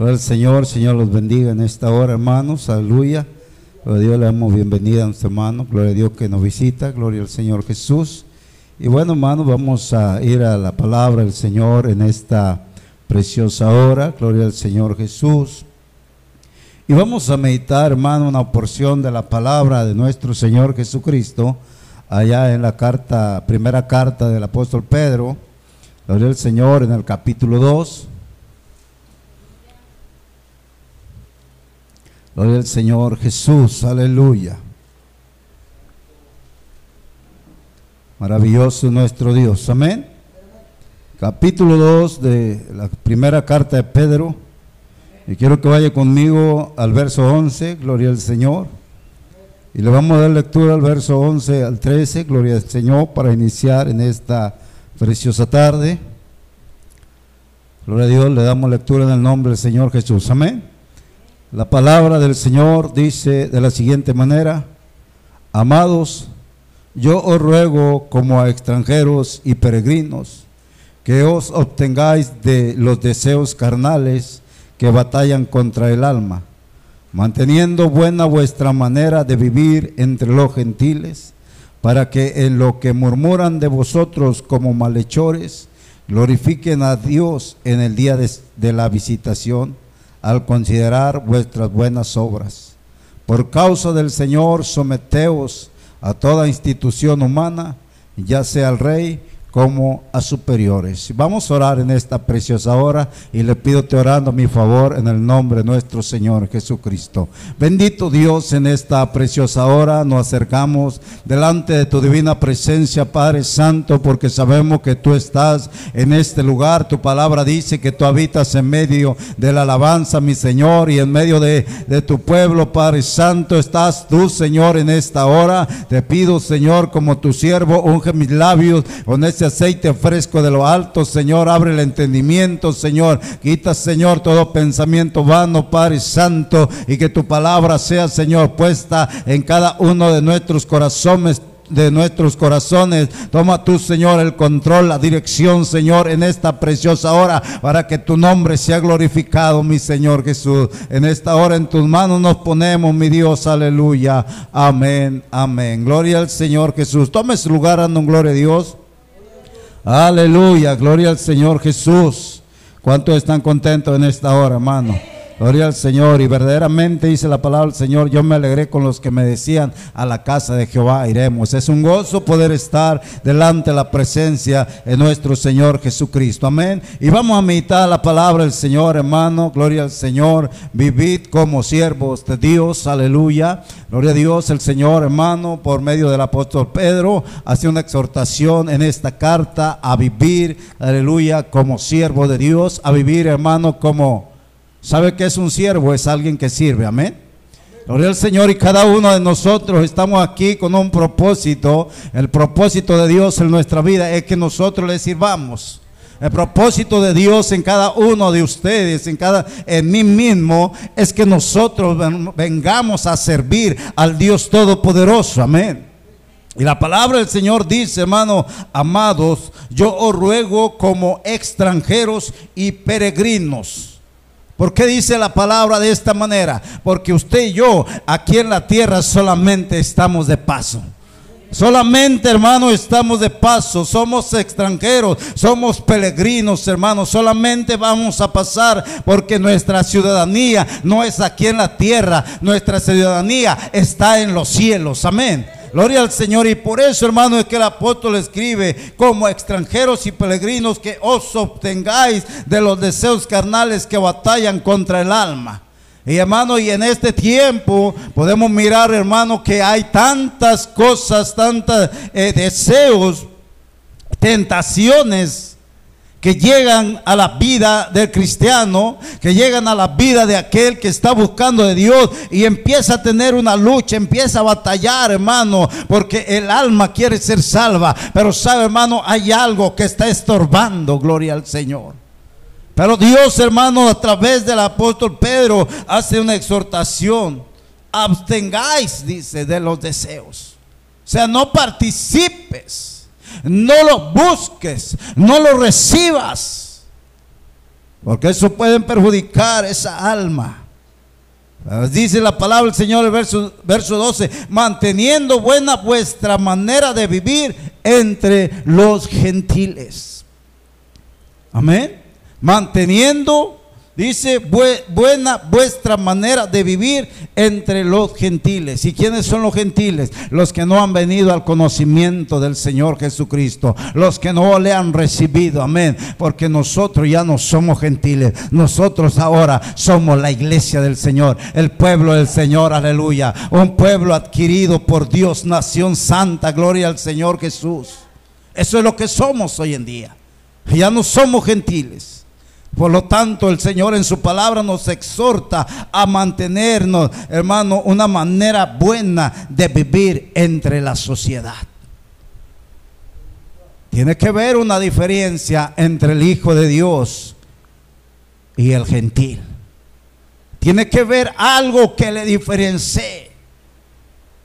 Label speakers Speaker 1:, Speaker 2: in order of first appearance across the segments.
Speaker 1: Gloria al Señor, Señor los bendiga en esta hora, hermanos. Aleluya. Gloria a Dios, le damos bienvenida a nuestro hermano. Gloria a Dios que nos visita. Gloria al Señor Jesús. Y bueno, hermanos, vamos a ir a la palabra del Señor en esta preciosa hora. Gloria al Señor Jesús. Y vamos a meditar, hermano, una porción de la palabra de nuestro Señor Jesucristo, allá en la carta, primera carta del apóstol Pedro. Gloria al Señor en el capítulo 2. Gloria al Señor Jesús, aleluya. Maravilloso nuestro Dios, amén. Capítulo 2 de la primera carta de Pedro. Y quiero que vaya conmigo al verso 11, gloria al Señor. Y le vamos a dar lectura al verso 11 al 13, gloria al Señor, para iniciar en esta preciosa tarde. Gloria a Dios, le damos lectura en el nombre del Señor Jesús. Amén. La palabra del Señor dice de la siguiente manera, amados, yo os ruego como a extranjeros y peregrinos, que os obtengáis de los deseos carnales que batallan contra el alma, manteniendo buena vuestra manera de vivir entre los gentiles, para que en lo que murmuran de vosotros como malhechores, glorifiquen a Dios en el día de, de la visitación al considerar vuestras buenas obras. Por causa del Señor, someteos a toda institución humana, ya sea al rey como a superiores. Vamos a orar en esta preciosa hora y le pido te orando mi favor en el nombre de nuestro Señor Jesucristo. Bendito Dios, en esta preciosa hora nos acercamos delante de tu divina presencia, Padre Santo, porque sabemos que tú estás en este lugar. Tu palabra dice que tú habitas en medio de la alabanza, mi Señor, y en medio de, de tu pueblo, Padre Santo, estás tú, Señor, en esta hora. Te pido, Señor, como tu siervo, unge mis labios con ese aceite fresco de lo alto, Señor, abre el entendimiento, Señor, quita, Señor, todo pensamiento vano, Padre Santo, y que tu palabra sea, Señor, puesta en cada uno de nuestros corazones de nuestros corazones. Toma tú, Señor, el control, la dirección, Señor, en esta preciosa hora, para que tu nombre sea glorificado, mi Señor Jesús. En esta hora en tus manos nos ponemos, mi Dios, aleluya. Amén, amén. Gloria al Señor Jesús. Tome su lugar, dando gloria a Dios. Aleluya, gloria al Señor Jesús. ¿Cuántos están contentos en esta hora, hermano? Gloria al Señor. Y verdaderamente dice la palabra del Señor, yo me alegré con los que me decían, a la casa de Jehová iremos. Es un gozo poder estar delante de la presencia de nuestro Señor Jesucristo. Amén. Y vamos a meditar la palabra del Señor, hermano. Gloria al Señor. Vivid como siervos de Dios. Aleluya. Gloria a Dios. El Señor, hermano, por medio del apóstol Pedro, hace una exhortación en esta carta a vivir, aleluya, como siervo de Dios. A vivir, hermano, como ¿Sabe que es un siervo? Es alguien que sirve, amén. Gloria al Señor y cada uno de nosotros estamos aquí con un propósito. El propósito de Dios en nuestra vida es que nosotros le sirvamos. El propósito de Dios en cada uno de ustedes, en cada en mí mismo, es que nosotros vengamos a servir al Dios todopoderoso. Amén. Y la palabra del Señor dice, hermano, amados, yo os ruego como extranjeros y peregrinos ¿Por qué dice la palabra de esta manera? Porque usted y yo aquí en la tierra solamente estamos de paso. Solamente, hermano, estamos de paso, somos extranjeros, somos peregrinos, hermanos, solamente vamos a pasar porque nuestra ciudadanía no es aquí en la tierra, nuestra ciudadanía está en los cielos, amén. Gloria al Señor. Y por eso, hermano, es que el apóstol escribe, como extranjeros y peregrinos, que os obtengáis de los deseos carnales que batallan contra el alma. Y hermano, y en este tiempo podemos mirar, hermano, que hay tantas cosas, tantos eh, deseos, tentaciones que llegan a la vida del cristiano, que llegan a la vida de aquel que está buscando de Dios y empieza a tener una lucha, empieza a batallar, hermano, porque el alma quiere ser salva, pero sabe, hermano, hay algo que está estorbando, gloria al Señor. Pero Dios, hermano, a través del apóstol Pedro hace una exhortación. Abstengáis, dice, de los deseos. O sea, no participes no lo busques, no lo recibas. Porque eso puede perjudicar esa alma. Dice la palabra del Señor, el verso, verso 12, manteniendo buena vuestra manera de vivir entre los gentiles. Amén. Manteniendo Dice, buena vuestra manera de vivir entre los gentiles. ¿Y quiénes son los gentiles? Los que no han venido al conocimiento del Señor Jesucristo. Los que no le han recibido. Amén. Porque nosotros ya no somos gentiles. Nosotros ahora somos la iglesia del Señor. El pueblo del Señor. Aleluya. Un pueblo adquirido por Dios. Nación santa. Gloria al Señor Jesús. Eso es lo que somos hoy en día. Ya no somos gentiles. Por lo tanto, el Señor en su palabra nos exhorta a mantenernos, hermano, una manera buena de vivir entre la sociedad. Tiene que ver una diferencia entre el Hijo de Dios y el gentil. Tiene que ver algo que le diferencie.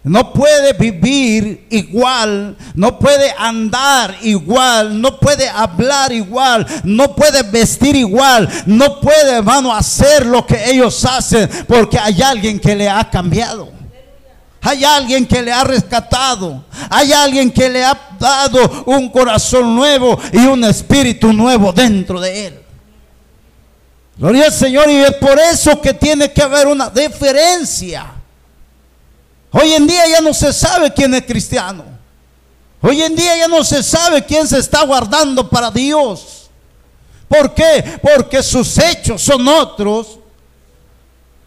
Speaker 1: No puede vivir igual, no puede andar igual, no puede hablar igual, no puede vestir igual, no puede, hermano, hacer lo que ellos hacen, porque hay alguien que le ha cambiado. Hay alguien que le ha rescatado. Hay alguien que le ha dado un corazón nuevo y un espíritu nuevo dentro de él. Gloria al Señor y es por eso que tiene que haber una diferencia. Hoy en día ya no se sabe quién es cristiano. Hoy en día ya no se sabe quién se está guardando para Dios. ¿Por qué? Porque sus hechos son otros.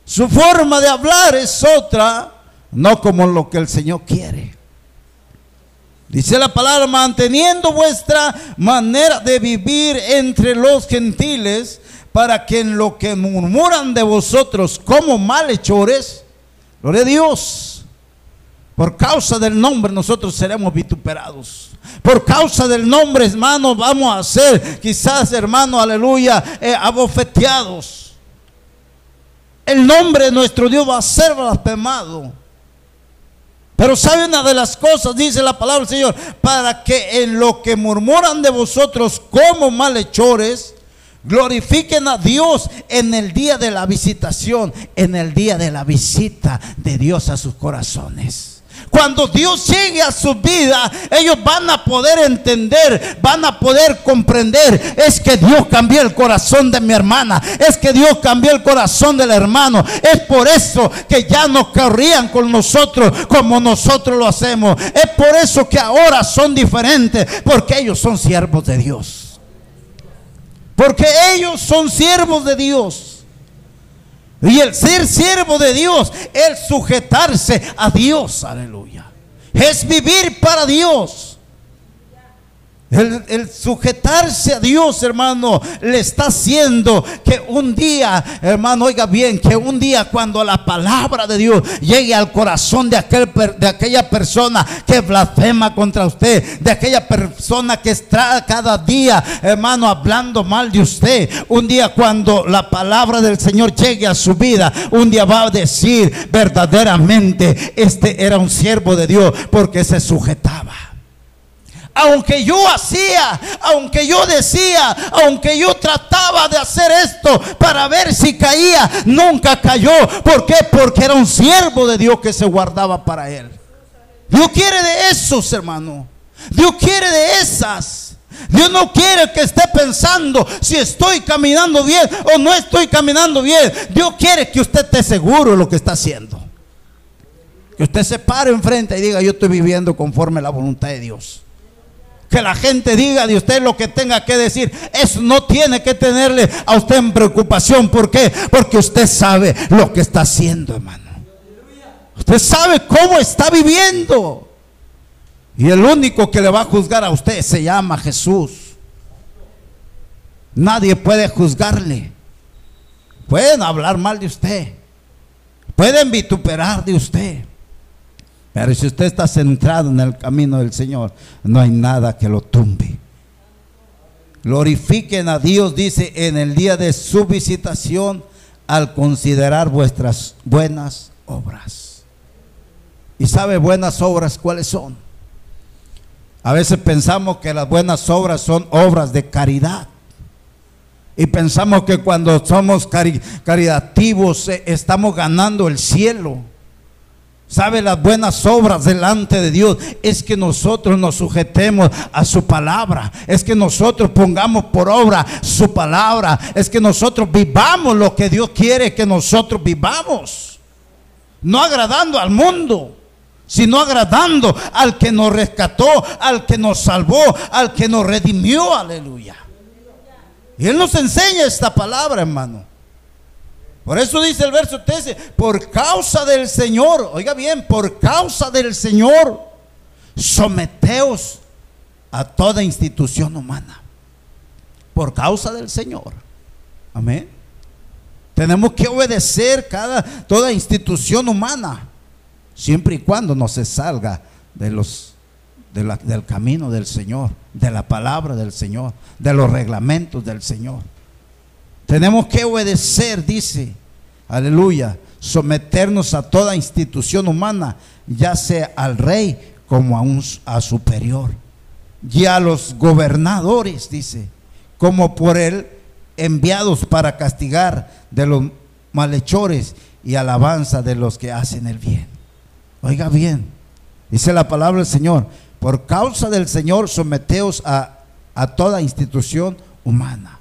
Speaker 1: Su forma de hablar es otra, no como lo que el Señor quiere. Dice la palabra, manteniendo vuestra manera de vivir entre los gentiles, para que en lo que murmuran de vosotros como malhechores, gloria a Dios, por causa del nombre nosotros seremos vituperados. Por causa del nombre, hermano, vamos a ser quizás, hermano, aleluya, eh, abofeteados. El nombre de nuestro Dios va a ser blasfemado. Pero sabe una de las cosas, dice la palabra del Señor, para que en lo que murmuran de vosotros como malhechores, glorifiquen a Dios en el día de la visitación, en el día de la visita de Dios a sus corazones. Cuando Dios llegue a su vida, ellos van a poder entender, van a poder comprender. Es que Dios cambió el corazón de mi hermana. Es que Dios cambió el corazón del hermano. Es por eso que ya no corrían con nosotros como nosotros lo hacemos. Es por eso que ahora son diferentes. Porque ellos son siervos de Dios. Porque ellos son siervos de Dios. Y el ser siervo de Dios es sujetarse a Dios, aleluya. Es vivir para Dios. El, sujetarse a Dios, hermano, le está haciendo que un día, hermano, oiga bien, que un día cuando la palabra de Dios llegue al corazón de, aquel, de aquella persona que blasfema contra usted, de aquella persona que está cada día, hermano, hablando mal de usted, un día cuando la palabra del Señor llegue a su vida, un día va a decir verdaderamente, este era un siervo de Dios porque se sujetaba aunque yo hacía, aunque yo decía, aunque yo trataba de hacer esto para ver si caía, nunca cayó. ¿Por qué? Porque era un siervo de Dios que se guardaba para él. Dios quiere de esos, hermano. Dios quiere de esas. Dios no quiere que esté pensando si estoy caminando bien o no estoy caminando bien. Dios quiere que usted esté seguro de lo que está haciendo. Que usted se pare enfrente y diga, yo estoy viviendo conforme a la voluntad de Dios que la gente diga de usted lo que tenga que decir. Eso no tiene que tenerle a usted en preocupación. ¿Por qué? Porque usted sabe lo que está haciendo, hermano. Usted sabe cómo está viviendo. Y el único que le va a juzgar a usted se llama Jesús. Nadie puede juzgarle. Pueden hablar mal de usted. Pueden vituperar de usted. Pero si usted está centrado en el camino del Señor, no hay nada que lo tumbe. Glorifiquen a Dios, dice, en el día de su visitación al considerar vuestras buenas obras. ¿Y sabe buenas obras cuáles son? A veces pensamos que las buenas obras son obras de caridad. Y pensamos que cuando somos caritativos eh, estamos ganando el cielo. ¿Sabe las buenas obras delante de Dios? Es que nosotros nos sujetemos a su palabra. Es que nosotros pongamos por obra su palabra. Es que nosotros vivamos lo que Dios quiere que nosotros vivamos. No agradando al mundo, sino agradando al que nos rescató, al que nos salvó, al que nos redimió. Aleluya. Y Él nos enseña esta palabra, hermano. Por eso dice el verso 13, por causa del Señor, oiga bien, por causa del Señor, someteos a toda institución humana. Por causa del Señor. Amén. Tenemos que obedecer cada toda institución humana, siempre y cuando no se salga de los del camino del Señor, de la palabra del Señor, de los reglamentos del Señor. Tenemos que obedecer, dice, aleluya, someternos a toda institución humana, ya sea al rey como a un a superior, y a los gobernadores, dice, como por él enviados para castigar de los malhechores y alabanza de los que hacen el bien. Oiga bien, dice la palabra del Señor, por causa del Señor, someteos a, toda institución humana.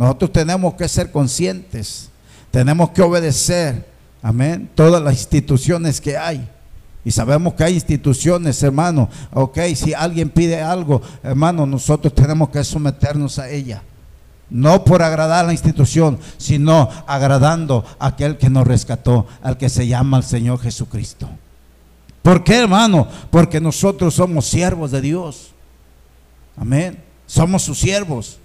Speaker 1: Nosotros tenemos que ser conscientes, tenemos que obedecer, amén, todas las instituciones que hay. Y sabemos que hay instituciones, hermano. Ok, si alguien pide algo, hermano, nosotros tenemos que someternos a ella. No por agradar a la institución, sino agradando a aquel que nos rescató, al que se llama el Señor Jesucristo. ¿Por qué, hermano? Porque nosotros somos siervos de Dios. Amén. Somos sus siervos.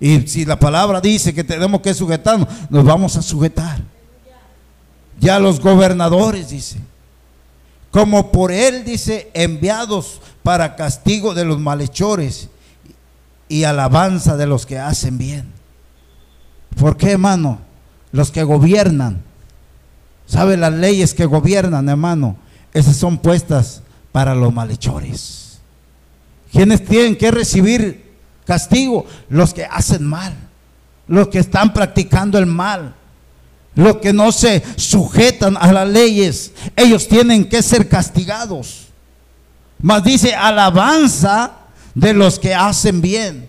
Speaker 1: Y si la palabra dice que tenemos que sujetarnos, nos vamos a sujetar. Ya los gobernadores, dice. Como por él, dice, enviados para castigo de los malhechores y alabanza de los que hacen bien. ¿Por qué, hermano? Los que gobiernan. ¿Sabe las leyes que gobiernan, hermano? esas son puestas para los malhechores. ¿Quiénes tienen que recibir castigo? Los que hacen mal, los que están practicando el mal, los que no se sujetan a las leyes. Ellos tienen que ser castigados. Mas dice alabanza de los que hacen bien.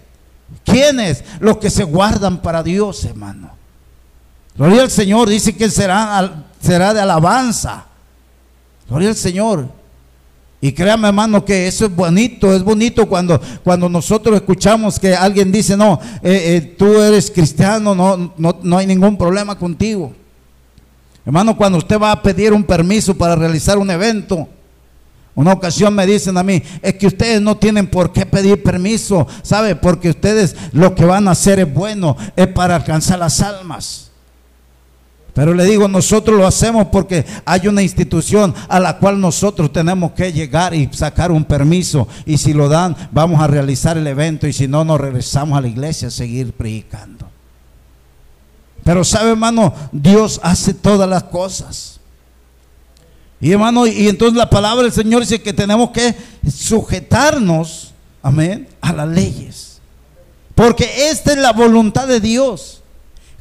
Speaker 1: ¿Quiénes? Los que se guardan para Dios, hermano. Gloria al Señor, dice que será, será de alabanza. Gloria al Señor. Y créame, hermano, que eso es bonito, es bonito cuando, cuando nosotros escuchamos que alguien dice, no, eh, eh, tú eres cristiano, no, no, no hay ningún problema contigo. Hermano, cuando usted va a pedir un permiso para realizar un evento, una ocasión me dicen a mí, es que ustedes no tienen por qué pedir permiso, ¿sabe? Porque ustedes lo que van a hacer es bueno, es para alcanzar las almas. Pero le digo, nosotros lo hacemos porque hay una institución a la cual nosotros tenemos que llegar y sacar un permiso. Y si lo dan, vamos a realizar el evento. Y si no, nos regresamos a la iglesia a seguir predicando. Pero sabe, hermano, Dios hace todas las cosas. Y hermano, y entonces la palabra del Señor dice que tenemos que sujetarnos, amén, a las leyes. Porque esta es la voluntad de Dios,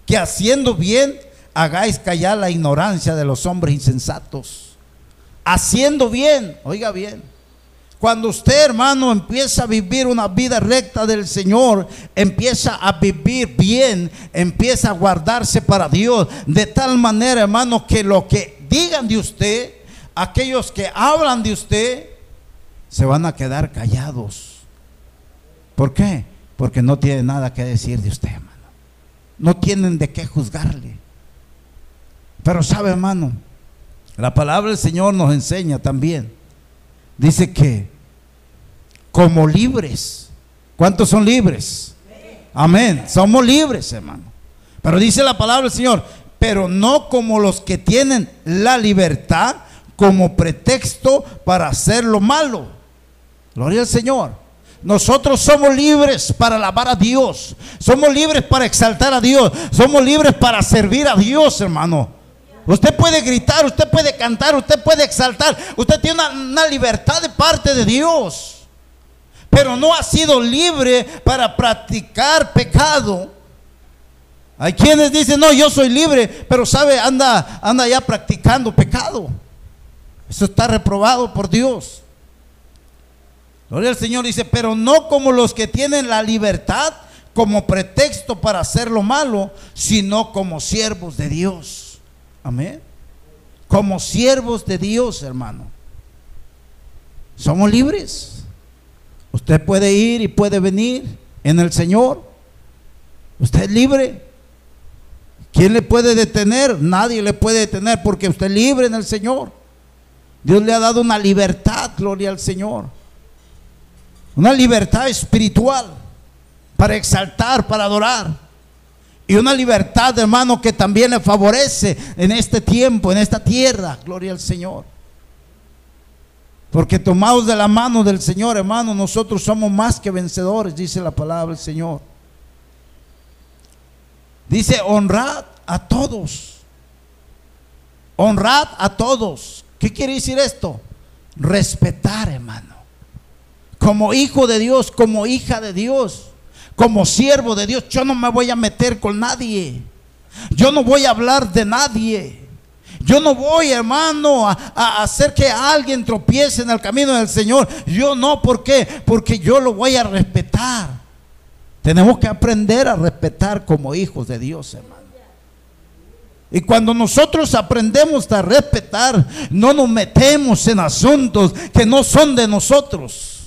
Speaker 1: que haciendo bien hagáis callar la ignorancia de los hombres insensatos. Haciendo bien, oiga bien. Cuando usted, hermano, empieza a vivir una vida recta del Señor, empieza a vivir bien, empieza a guardarse para Dios, de tal manera, hermano, que lo que digan de usted, aquellos que hablan de usted, se van a quedar callados. ¿Por qué? Porque no tienen nada que decir de usted, hermano. No tienen de qué juzgarle. Pero sabe, hermano, la palabra del Señor nos enseña también. Dice que como libres, ¿cuántos son libres? Amén, somos libres, hermano. Pero dice la palabra del Señor, pero no como los que tienen la libertad como pretexto para hacer lo malo. Gloria al Señor. Nosotros somos libres para alabar a Dios. Somos libres para exaltar a Dios. Somos libres para servir a Dios, hermano. Usted puede gritar, usted puede cantar, usted puede exaltar. Usted tiene una, libertad de parte de Dios. Pero no ha sido libre para practicar pecado. Hay quienes dicen, no, yo soy libre, pero sabe, anda, anda ya practicando pecado. Eso está reprobado por Dios. Gloria al Señor dice, pero no como los que tienen la libertad como pretexto para hacer lo malo, sino como siervos de Dios. Amén. Como siervos de Dios, hermano. Somos libres. Usted puede ir y puede venir en el Señor. Usted es libre. ¿Quién le puede detener? Nadie le puede detener porque usted es libre en el Señor. Dios le ha dado una libertad, gloria al Señor. Una libertad espiritual para exaltar, para adorar. Y una libertad, hermano, que también le favorece en este tiempo, en esta tierra. Gloria al Señor. Porque tomados de la mano del Señor, hermano, nosotros somos más que vencedores, dice la palabra del Señor. Dice, honrad a todos. Honrad a todos. ¿Qué quiere decir esto? Respetar, hermano. Como hijo de Dios, como hija de Dios, como siervo de Dios, yo no me voy a meter con nadie. Yo no voy a hablar de nadie. Yo no voy, hermano, a, hacer que alguien tropiece en el camino del Señor. Yo no, ¿por qué? Porque yo lo voy a respetar. Tenemos que aprender a respetar como hijos de Dios, hermano. Y cuando nosotros aprendemos a respetar, no nos metemos en asuntos que no son de nosotros.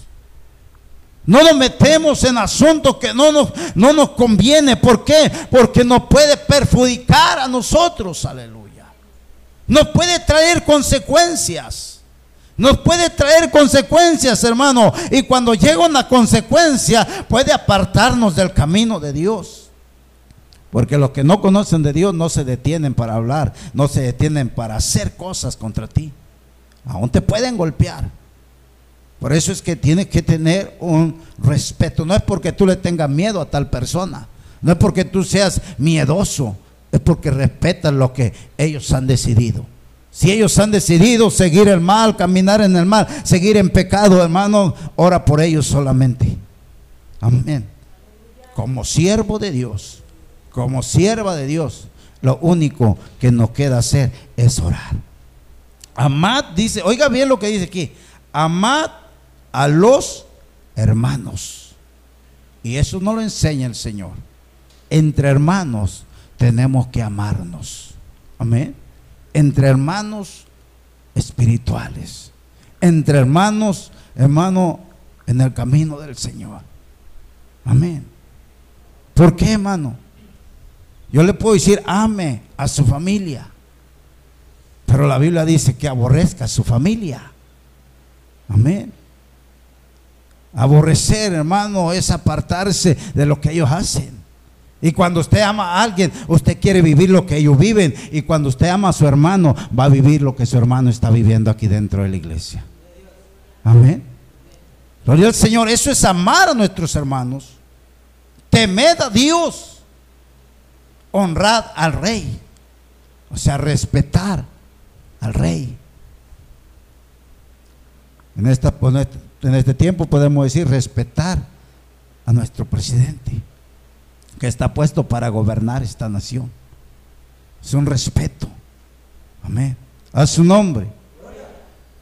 Speaker 1: No nos metemos en asuntos que no nos, no nos conviene. ¿Por qué? Porque nos puede perjudicar a nosotros. Aleluya. Nos puede traer consecuencias. Nos puede traer consecuencias, hermano. Y cuando llega una consecuencia, puede apartarnos del camino de Dios. Porque los que no conocen de Dios no se detienen para hablar, no se detienen para hacer cosas contra ti. Aún te pueden golpear. Por eso es que tienes que tener un respeto. No es porque tú le tengas miedo a tal persona. No es porque tú seas miedoso. Es porque respetas lo que ellos han decidido. Si ellos han decidido seguir el mal, caminar en el mal, seguir en pecado, hermano, ora por ellos solamente. Amén. Como siervo de Dios, como sierva de Dios, lo único que nos queda hacer es orar. Amad, dice, oiga bien lo que dice aquí, amad a los hermanos. Y eso no lo enseña el Señor. Entre hermanos tenemos que amarnos. Amén entre hermanos espirituales, entre hermanos, hermano, en el camino del Señor. Amén. ¿Por qué, hermano? Yo le puedo decir, ame a su familia, pero la Biblia dice que aborrezca a su familia. Amén. Aborrecer, hermano, es apartarse de lo que ellos hacen. Y cuando usted ama a alguien, usted quiere vivir lo que ellos viven. Y cuando usted ama a su hermano, va a vivir lo que su hermano está viviendo aquí dentro de la iglesia. Amén. Gloria al Señor. Eso es amar a nuestros hermanos. Temed a Dios. Honrad al rey. O sea, respetar al rey. En, esta, en este tiempo podemos decir respetar a nuestro presidente que está puesto para gobernar esta nación. Es un respeto. Amén. A su nombre.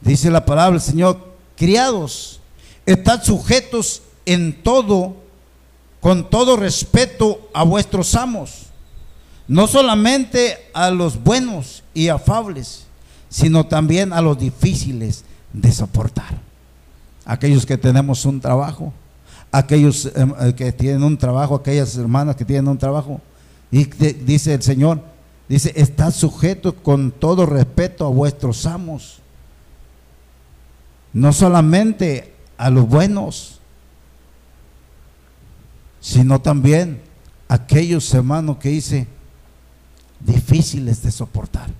Speaker 1: Dice la palabra del Señor, criados, estad sujetos en todo, con todo respeto a vuestros amos, no solamente a los buenos y afables, sino también a los difíciles de soportar. Aquellos que tenemos un trabajo, aquellos em, eh, que tienen un trabajo, aquellas hermanas que tienen un trabajo. Y dice el Señor, dice, está sujeto con todo respeto a vuestros amos. No solamente a los buenos, sino también a aquellos hermanos que dice difíciles de soportar.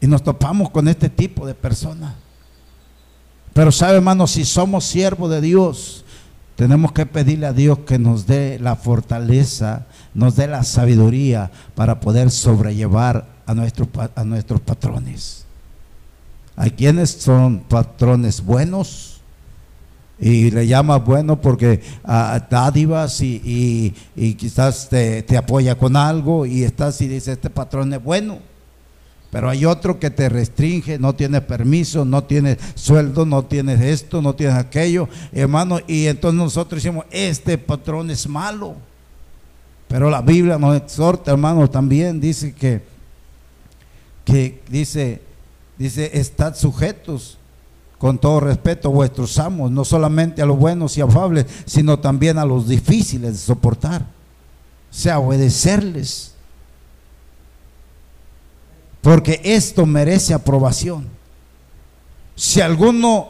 Speaker 1: Y nos topamos con este tipo de personas pero sabe, hermano, si somos siervos de Dios, tenemos que pedirle a Dios que nos dé la fortaleza, nos dé la sabiduría para poder sobrellevar a, nuestros a nuestros patrones. Hay quienes son patrones buenos Y le llama bueno porque a dádivas y, quizás te, te, apoya con algo y estás y dice, este patrón es bueno. Pero hay otro que te restringe, no tiene permiso, no tiene sueldo, no tienes esto, no tienes aquello, hermano. Y entonces nosotros decimos, este patrón es malo. Pero la Biblia nos exhorta, hermano, también dice que, que dice, dice, estad sujetos con todo respeto vuestros amos, no solamente a los buenos y afables, sino también a los difíciles de soportar. O sea, obedecerles. Porque esto merece aprobación. Si alguno,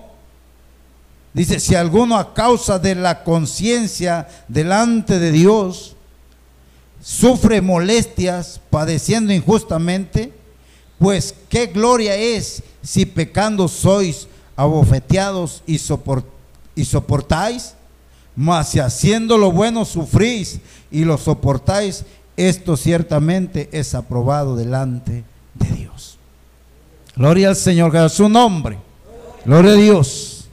Speaker 1: dice, si alguno a causa de la conciencia delante de Dios sufre molestias padeciendo injustamente, pues qué gloria es si pecando sois abofeteados y, soportáis, mas si haciendo lo bueno sufrís y lo soportáis, esto ciertamente es aprobado delante de Dios. Gloria al Señor, que su nombre. Gloria a Dios.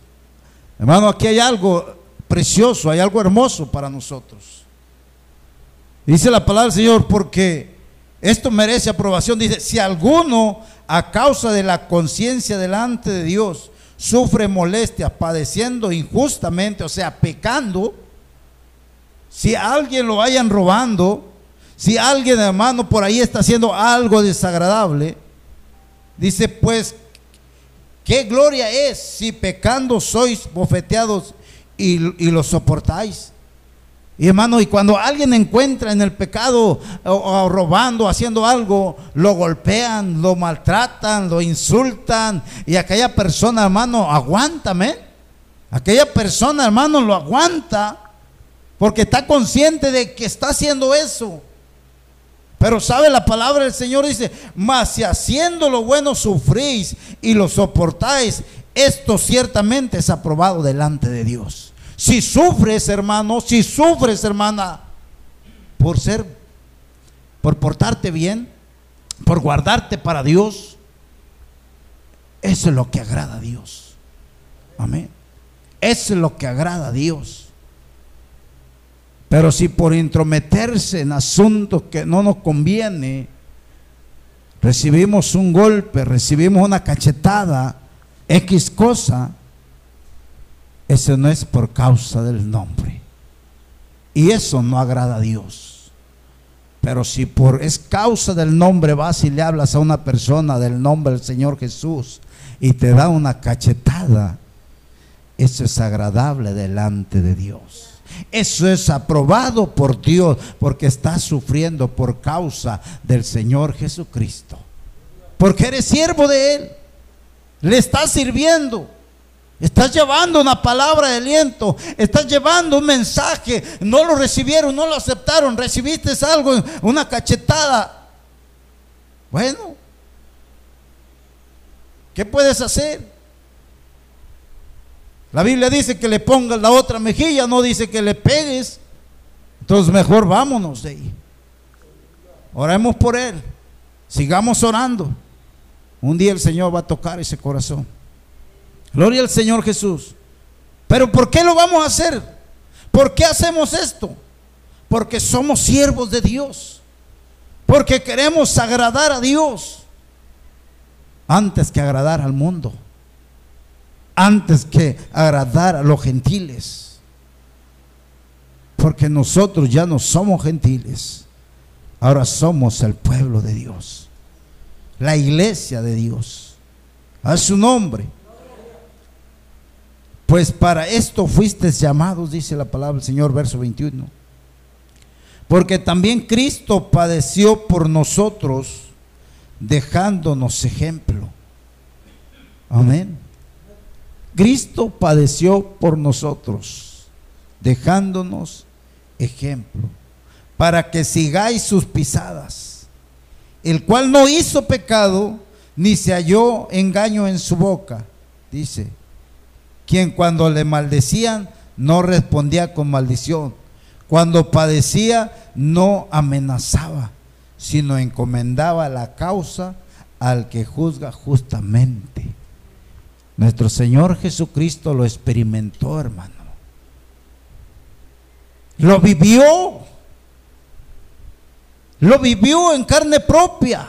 Speaker 1: Hermano, aquí hay algo precioso, hay algo hermoso para nosotros. Dice la palabra del Señor, porque esto merece aprobación. Dice, si alguno a causa de la conciencia delante de Dios sufre molestias, padeciendo injustamente, o sea, pecando, si alguien lo vayan robando, si alguien hermano por ahí está haciendo algo desagradable, dice pues, ¿qué gloria es si pecando sois bofeteados y, y lo soportáis? Y hermano, y cuando alguien encuentra en el pecado o, robando, haciendo algo, lo golpean, lo maltratan, lo insultan. Y aquella persona, hermano, aguántame. Aquella persona, hermano, lo aguanta porque está consciente de que está haciendo eso. Pero sabe la palabra del Señor dice, mas si haciendo lo bueno sufrís y lo soportáis, esto ciertamente es aprobado delante de Dios. Si sufres, hermano, si sufres, hermana, por ser, por portarte bien, por guardarte para Dios, eso es lo que agrada a Dios. Amén. Eso es lo que agrada a Dios. Pero si por intrometerse en asuntos que no nos conviene, recibimos un golpe, recibimos una cachetada, X cosa, eso no es por causa del nombre. Y eso no agrada a Dios. Pero si por es causa del nombre vas y le hablas a una persona del nombre del Señor Jesús y te da una cachetada, eso es agradable delante de Dios. Eso es aprobado por Dios porque estás sufriendo por causa del Señor Jesucristo. Porque eres siervo de Él. Le estás sirviendo. Estás llevando una palabra de aliento. Estás llevando un mensaje. No lo recibieron, no lo aceptaron. Recibiste algo, una cachetada. Bueno, ¿qué puedes hacer? La Biblia dice que le pongas la otra mejilla, no dice que le pegues. Entonces mejor vámonos de ahí. Oremos por él. Sigamos orando. Un día el Señor va a tocar ese corazón. Gloria al Señor Jesús. Pero ¿por qué lo vamos a hacer? ¿Por qué hacemos esto? Porque somos siervos de Dios. Porque queremos agradar a Dios antes que agradar al mundo. Antes que agradar a los gentiles. Porque nosotros ya no somos gentiles. Ahora somos el pueblo de Dios. La iglesia de Dios. A su nombre. Pues para esto fuiste llamados, dice la palabra del Señor, verso 21. Porque también Cristo padeció por nosotros, dejándonos ejemplo. Amén. Cristo padeció por nosotros, dejándonos ejemplo, para que sigáis sus pisadas, el cual no hizo pecado, ni se halló engaño en su boca, dice quien cuando le maldecían no respondía con maldición, cuando padecía no amenazaba, sino encomendaba la causa al que juzga justamente. Nuestro Señor Jesucristo lo experimentó, hermano. Lo vivió. Lo vivió en carne propia.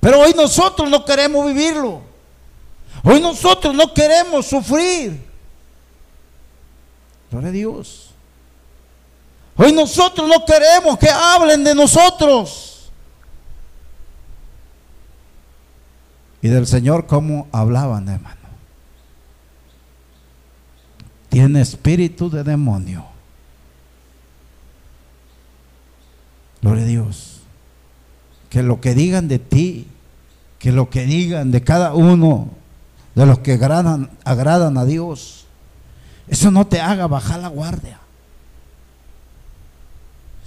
Speaker 1: Pero hoy nosotros no queremos vivirlo. Hoy nosotros no queremos sufrir. Gloria a Dios. Hoy nosotros no queremos que hablen de nosotros. Y del Señor, ¿cómo hablaban, hermano? Tiene espíritu de demonio. Gloria a Dios. Que lo que digan de ti, que lo que digan de cada uno de los que agradan, agradan a Dios, eso no te haga bajar la guardia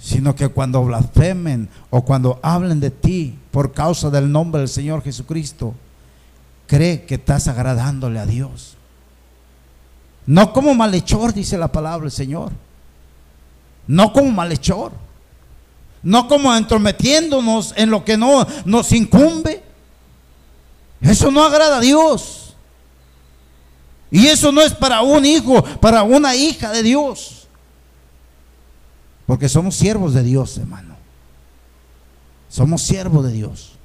Speaker 1: sino que cuando blasfemen o cuando hablen de ti por causa del nombre del Señor Jesucristo, cree que estás agradándole a Dios. No como malhechor, dice la palabra del Señor. No como malhechor. No como entrometiéndonos en lo que no nos incumbe. Eso no agrada a Dios. Y eso no es para un hijo, para una hija de Dios. Porque somos siervos de Dios, hermano. Somos siervos de Dios.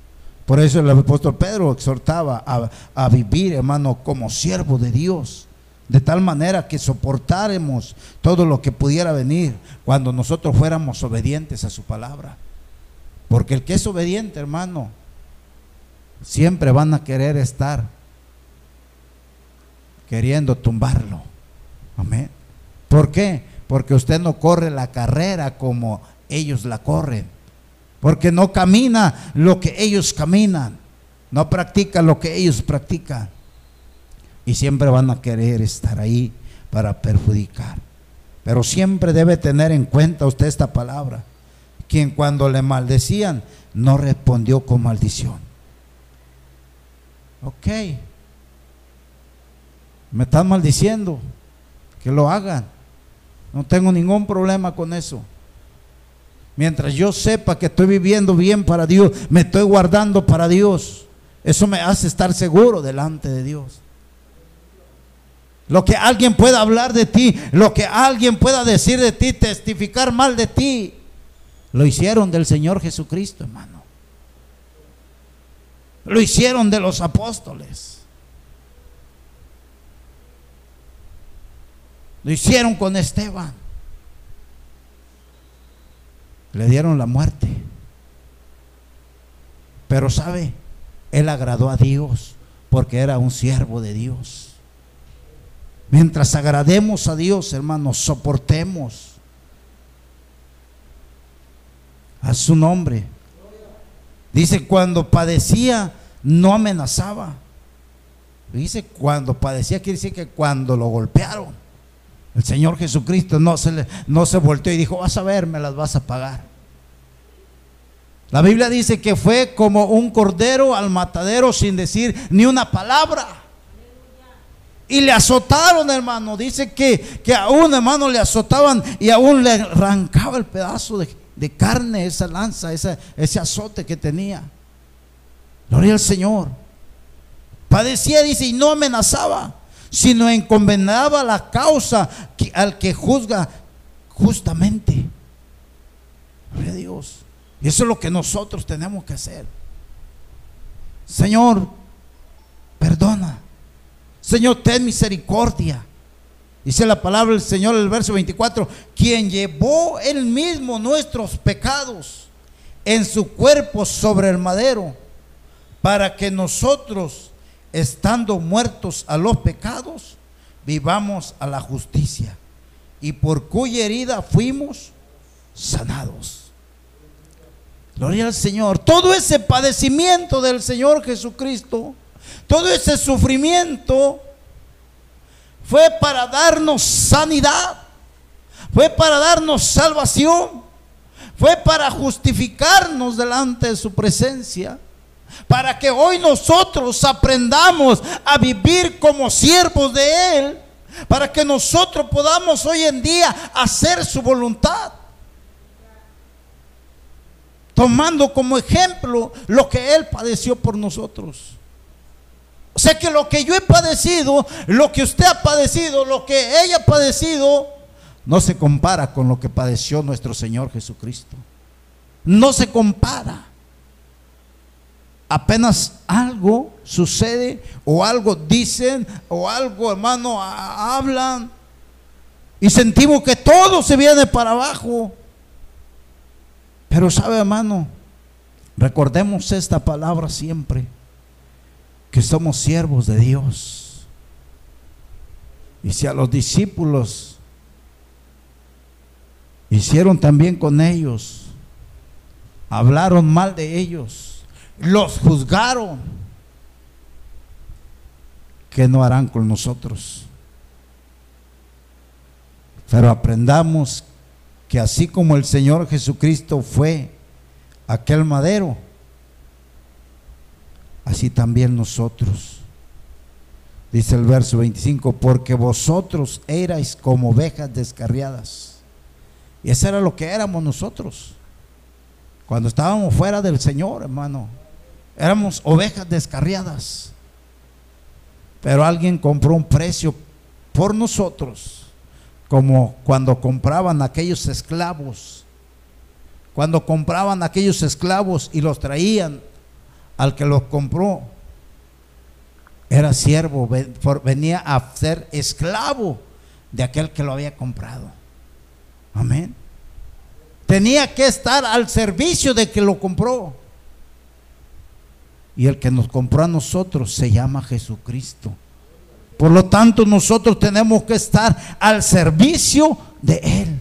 Speaker 1: Por eso el apóstol Pedro exhortaba a, vivir, hermano, como siervo de Dios. De tal manera que soportáramos todo lo que pudiera venir cuando nosotros fuéramos obedientes a su palabra. Porque el que es obediente, hermano, siempre van a querer estar queriendo tumbarlo. Amén. ¿Por qué? porque usted no corre la carrera como ellos la corren, porque no camina lo que ellos caminan, no practica lo que ellos practican. Y siempre van a querer estar ahí para perjudicar. Pero siempre debe tener en cuenta usted esta palabra. Quien cuando le maldecían no respondió con maldición. Ok. Me están maldiciendo. Que lo hagan. No tengo ningún problema con eso. Mientras yo sepa que estoy viviendo bien para Dios, me estoy guardando para Dios. Eso me hace estar seguro delante de Dios. Lo que alguien pueda hablar de ti, lo que alguien pueda decir de ti, testificar mal de ti, lo hicieron del Señor Jesucristo, hermano. Lo hicieron de los apóstoles. Lo hicieron con Esteban. Le dieron la muerte. Pero sabe, él agradó a Dios porque era un siervo de Dios. Mientras agrademos a Dios, hermanos, soportemos a su nombre. Dice, cuando padecía, no amenazaba. Dice, cuando padecía, quiere decir que cuando lo golpearon. El Señor Jesucristo no se, le, volteó y dijo, vas a ver, me las vas a pagar. La Biblia dice que fue como un cordero al matadero sin decir ni una palabra. Y le azotaron, hermano. Dice que, que aún, hermano, le azotaban y aún le arrancaba el pedazo de, carne, esa lanza, ese, ese azote que tenía. Gloria al Señor. Padecía, dice, y no amenazaba sino encomendaba la causa al que juzga justamente. Gloria a Dios. Y eso es lo que nosotros tenemos que hacer. Señor, perdona. Señor, ten misericordia. Dice la palabra del Señor, el verso 24, quien llevó él mismo nuestros pecados en su cuerpo sobre el madero, para que nosotros estando muertos a los pecados, vivamos a la justicia, y por cuya herida fuimos sanados. Gloria al Señor. Todo ese padecimiento del Señor Jesucristo, todo ese sufrimiento, fue para darnos sanidad, fue para darnos salvación, fue para justificarnos delante de su presencia para que hoy nosotros aprendamos a vivir como siervos de Él, para que nosotros podamos hoy en día hacer su voluntad. Tomando como ejemplo lo que Él padeció por nosotros. Sé que lo que yo he padecido, lo que usted ha padecido, lo que ella ha padecido, no se compara con lo que padeció nuestro Señor Jesucristo. No se compara. Apenas algo sucede o algo dicen o algo, hermano, hablan y sentimos que todo se viene para abajo. Pero sabe, hermano, recordemos esta palabra siempre que somos siervos de Dios. Y si a los discípulos hicieron también con ellos, hablaron mal de ellos, los juzgaron, ¿qué no harán con nosotros? Pero aprendamos que así como el Señor Jesucristo fue aquel madero, así también nosotros. Dice el verso 25, porque vosotros erais como ovejas descarriadas. Y eso era lo que éramos nosotros. Cuando estábamos fuera del Señor, hermano, éramos ovejas descarriadas. Pero alguien compró un precio por nosotros, como cuando compraban aquellos esclavos. Cuando compraban aquellos esclavos y los traían al que los compró era siervo, venía a ser esclavo de aquel que lo había comprado. Amén. Tenía que estar al servicio de que lo compró. Y el que nos compró a nosotros se llama Jesucristo. Por lo tanto, nosotros tenemos que estar al servicio de Él.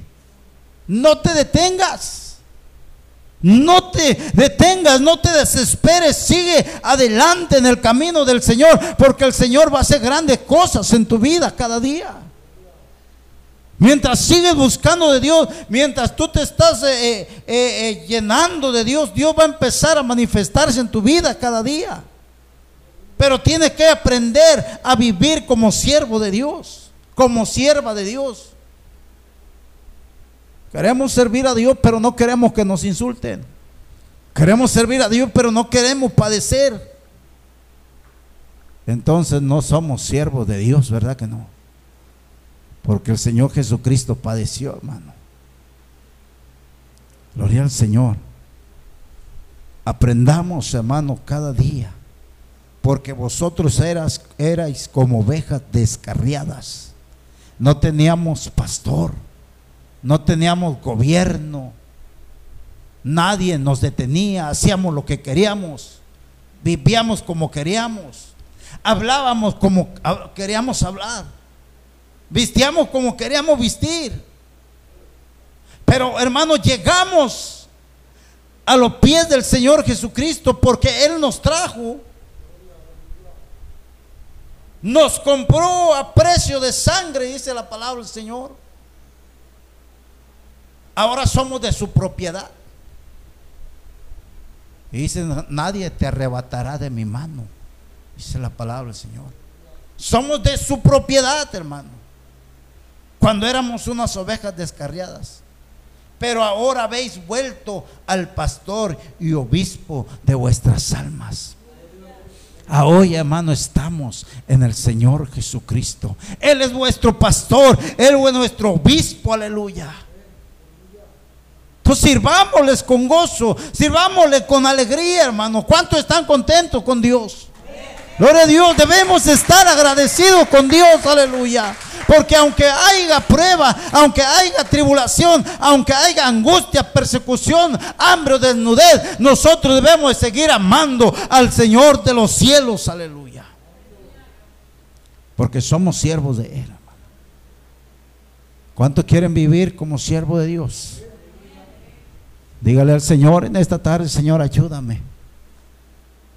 Speaker 1: No te detengas. No te detengas, no te desesperes, sigue adelante en el camino del Señor, porque el Señor va a hacer grandes cosas en tu vida cada día. Mientras sigues buscando de Dios, mientras tú te estás eh, eh, eh, llenando de Dios, Dios va a empezar a manifestarse en tu vida cada día. Pero tienes que aprender a vivir como siervo de Dios, como sierva de Dios. Queremos servir a Dios, pero no queremos que nos insulten. Queremos servir a Dios, pero no queremos padecer. Entonces no somos siervos de Dios, ¿verdad que no? Porque el Señor Jesucristo padeció, hermano. Gloria al Señor. Aprendamos, hermano, cada día. Porque vosotros eras, erais como ovejas descarriadas. No teníamos pastor no teníamos gobierno, nadie nos detenía, hacíamos lo que queríamos, vivíamos como queríamos, hablábamos como queríamos hablar, vistíamos como queríamos vestir. Pero hermanos, llegamos a los pies del Señor Jesucristo porque Él nos trajo. Nos compró a precio de sangre, dice la palabra del Señor. Ahora somos de su propiedad. Y dice, nadie te arrebatará de mi mano. Dice la palabra del Señor. Somos de su propiedad, hermano. Cuando éramos unas ovejas descarriadas. Pero ahora habéis vuelto al pastor y obispo de vuestras almas. Hoy, hermano, estamos en el Señor Jesucristo. Él es vuestro pastor, Él es nuestro obispo, aleluya. Pues sirvámosles con gozo, sirvámosle con alegría, hermano. ¿Cuántos están contentos con Dios? Gloria a Dios, debemos estar agradecidos con Dios, aleluya. Porque aunque haya prueba, aunque haya tribulación, aunque haya angustia, persecución, hambre o desnudez, nosotros debemos seguir amando al Señor de los cielos, aleluya. Porque somos siervos de Él. ¿Cuántos quieren vivir como siervo de Dios? Dígale al Señor en esta tarde, Señor, ayúdame.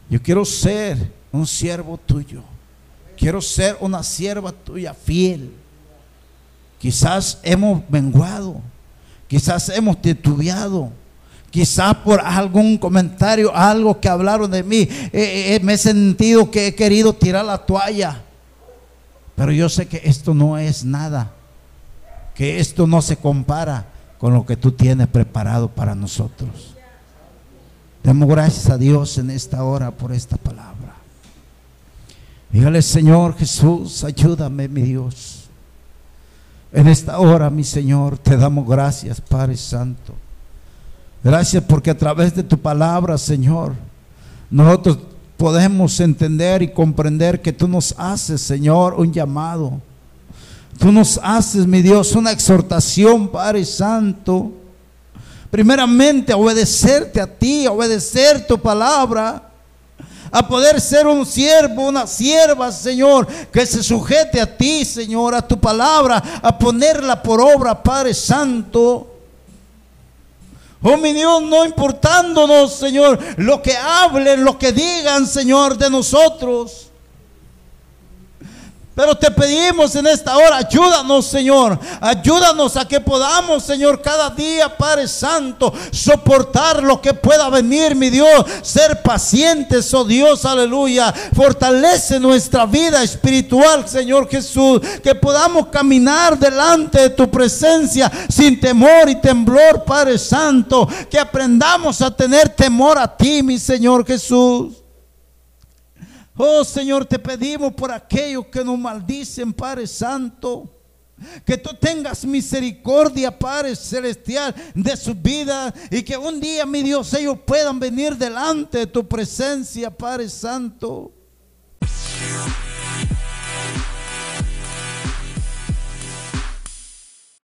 Speaker 1: Yo quiero ser un siervo tuyo. Quiero ser una sierva tuya fiel. Quizás hemos menguado. Quizás hemos titubeado. Quizás por algún comentario, algo que hablaron de mí, eh, eh, me he sentido que he querido tirar la toalla. Pero yo sé que esto no es nada. Que esto no se compara con lo que tú tienes preparado para nosotros. Demos gracias a Dios en esta hora por esta palabra. Dígale, Señor Jesús, ayúdame, mi Dios. En esta hora, mi Señor, te damos gracias, Padre Santo. Gracias porque a través de tu palabra, Señor, nosotros podemos entender y comprender que tú nos haces, Señor, un llamado. Tú nos haces, mi Dios, una exhortación, Padre Santo. Primeramente, obedecerte a ti, obedecer tu palabra a poder ser un siervo, una sierva, Señor, que se sujete a ti, Señor, a tu palabra, a ponerla por obra, Padre Santo. Oh mi Dios, no importándonos, Señor, lo que hablen, lo que digan, Señor, de nosotros. Pero te pedimos en esta hora, ayúdanos, Señor. Ayúdanos a que podamos, Señor, cada día, Padre Santo, soportar lo que pueda venir, mi Dios. Ser pacientes, oh Dios, aleluya. Fortalece nuestra vida espiritual, Señor Jesús. Que podamos caminar delante de tu presencia sin temor y temblor, Padre Santo. Que aprendamos a tener temor a ti, mi Señor Jesús. Oh Señor, te pedimos por aquellos que nos maldicen, Padre Santo. Que tú tengas misericordia, Padre Celestial, de su vida. Y que un día, mi Dios, ellos puedan venir delante de tu presencia, Padre Santo.